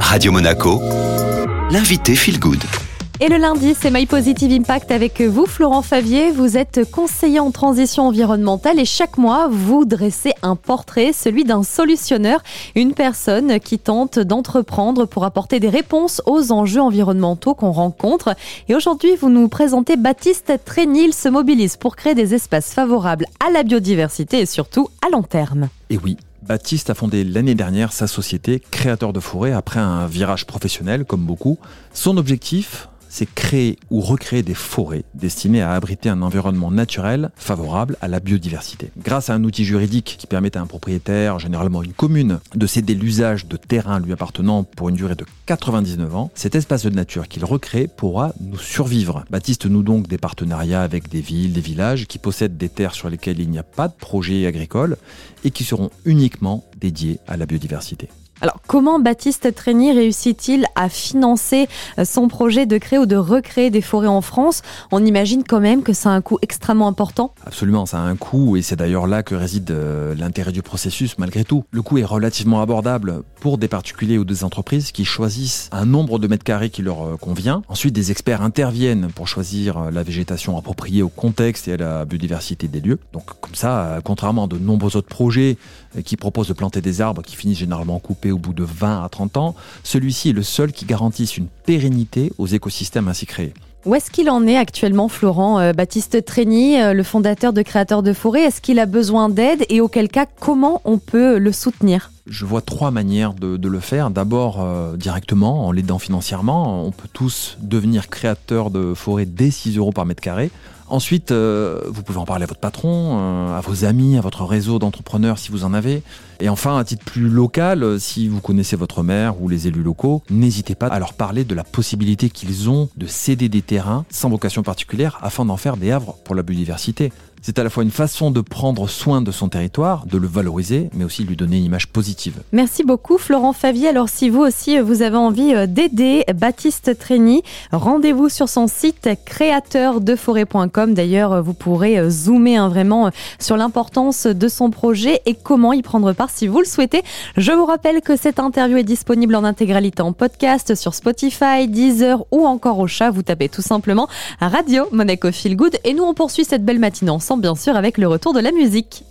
Radio Monaco, l'invité Feel Good. Et le lundi, c'est My Positive Impact avec vous, Florent Favier. Vous êtes conseiller en transition environnementale et chaque mois, vous dressez un portrait, celui d'un solutionneur, une personne qui tente d'entreprendre pour apporter des réponses aux enjeux environnementaux qu'on rencontre. Et aujourd'hui, vous nous présentez Baptiste Trénil se mobilise pour créer des espaces favorables à la biodiversité et surtout à long terme. Et oui, Baptiste a fondé l'année dernière sa société Créateur de forêt après un virage professionnel comme beaucoup. Son objectif, c'est créer ou recréer des forêts destinées à abriter un environnement naturel favorable à la biodiversité. Grâce à un outil juridique qui permet à un propriétaire, généralement une commune, de céder l'usage de terrains lui appartenant pour une durée de 99 ans, cet espace de nature qu'il recrée pourra nous survivre. Baptiste noue donc des partenariats avec des villes, des villages qui possèdent des terres sur lesquelles il n'y a pas de projet agricole et qui seront uniquement dédiés à la biodiversité. Alors, comment Baptiste Trény réussit-il à financer euh, son projet de créer ou de recréer des forêts en France? On imagine quand même que ça a un coût extrêmement important. Absolument, ça a un coût et c'est d'ailleurs là que réside euh, l'intérêt du processus malgré tout. Le coût est relativement abordable pour des particuliers ou des entreprises qui choisissent un nombre de mètres carrés qui leur euh, convient. Ensuite, des experts interviennent pour choisir la végétation appropriée au contexte et à la biodiversité des lieux. Donc comme ça, contrairement à de nombreux autres projets qui proposent de planter des arbres qui finissent généralement coupés au bout de 20 à 30 ans, celui-ci est le seul qui garantisse une pérennité aux écosystèmes ainsi créés. Où est-ce qu'il en est actuellement, Florent euh, Baptiste Trény, euh, le fondateur de Créateurs de Forêt Est-ce qu'il a besoin d'aide? Et auquel cas, comment on peut le soutenir? Je vois trois manières de, le faire. D'abord, euh, directement, en l'aidant financièrement. On peut tous devenir créateurs de forêt dès 6 euros par mètre carré. Ensuite, euh, vous pouvez en parler à votre patron, euh, à vos amis, à votre réseau d'entrepreneurs si vous en avez. Et enfin, à titre plus local, si vous connaissez votre maire ou les élus locaux, n'hésitez pas à leur parler de la possibilité qu'ils ont de céder des terrains sans vocation particulière afin d'en faire des havres pour la biodiversité. C'est à la fois une façon de prendre soin de son territoire, de le valoriser, mais aussi de lui donner une image positive. Merci beaucoup Florent Favier. Alors si vous aussi vous avez envie euh, d'aider Baptiste Trény, rendez-vous sur son site créateurdeforêt.com. D'ailleurs, vous pourrez euh, zoomer hein, vraiment euh, sur l'importance de son projet et comment y prendre part si vous le souhaitez. Je vous rappelle que cette interview est disponible en intégralité en podcast sur Spotify, Deezer ou encore au chat. Vous tapez tout simplement Radio Monaco Feel Good et nous on poursuit cette belle matinée ensemble bien sûr avec le retour de la musique.